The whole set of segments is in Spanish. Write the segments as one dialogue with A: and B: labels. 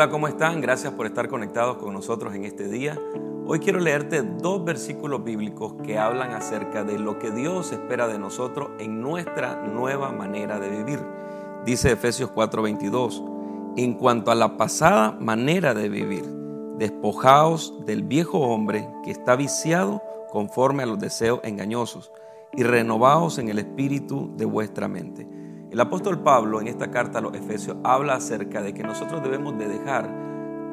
A: Hola, ¿cómo están? Gracias por estar conectados con nosotros en este día. Hoy quiero leerte dos versículos bíblicos que hablan acerca de lo que Dios espera de nosotros en nuestra nueva manera de vivir. Dice Efesios 4:22, en cuanto a la pasada manera de vivir, despojaos del viejo hombre que está viciado conforme a los deseos engañosos y renovaos en el espíritu de vuestra mente. El apóstol Pablo en esta carta a los Efesios habla acerca de que nosotros debemos de dejar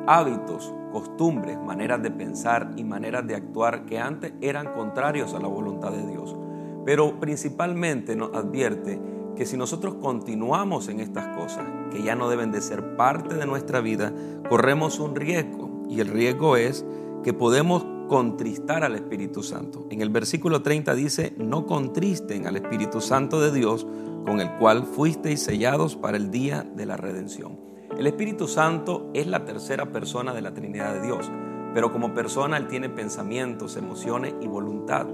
A: hábitos, costumbres, maneras de pensar y maneras de actuar que antes eran contrarios a la voluntad de Dios. Pero principalmente nos advierte que si nosotros continuamos en estas cosas, que ya no deben de ser parte de nuestra vida, corremos un riesgo. Y el riesgo es que podemos contristar al Espíritu Santo. En el versículo 30 dice, no contristen al Espíritu Santo de Dios, con el cual fuisteis sellados para el día de la redención. El Espíritu Santo es la tercera persona de la Trinidad de Dios, pero como persona Él tiene pensamientos, emociones y voluntad.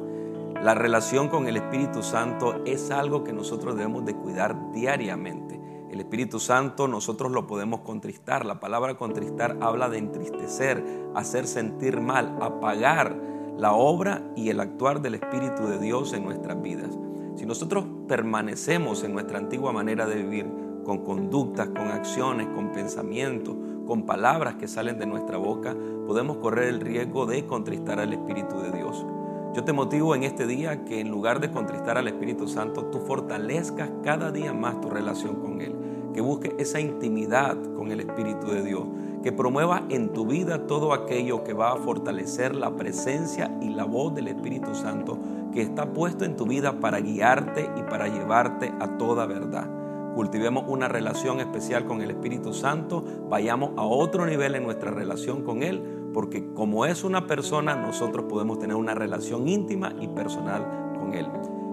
A: La relación con el Espíritu Santo es algo que nosotros debemos de cuidar diariamente. El Espíritu Santo nosotros lo podemos contristar. La palabra contristar habla de entristecer, hacer sentir mal, apagar la obra y el actuar del Espíritu de Dios en nuestras vidas. Si nosotros permanecemos en nuestra antigua manera de vivir, con conductas, con acciones, con pensamientos, con palabras que salen de nuestra boca, podemos correr el riesgo de contristar al Espíritu de Dios. Yo te motivo en este día que en lugar de contristar al Espíritu Santo, tú fortalezcas cada día más tu relación con Él, que busques esa intimidad con el Espíritu de Dios, que promueva en tu vida todo aquello que va a fortalecer la presencia y la voz del Espíritu Santo que está puesto en tu vida para guiarte y para llevarte a toda verdad. Cultivemos una relación especial con el Espíritu Santo, vayamos a otro nivel en nuestra relación con Él, porque como es una persona, nosotros podemos tener una relación íntima y personal con Él.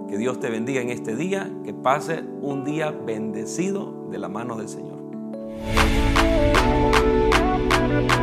A: Que Dios te bendiga en este día, que pase un día bendecido de la mano del Señor. I'm not a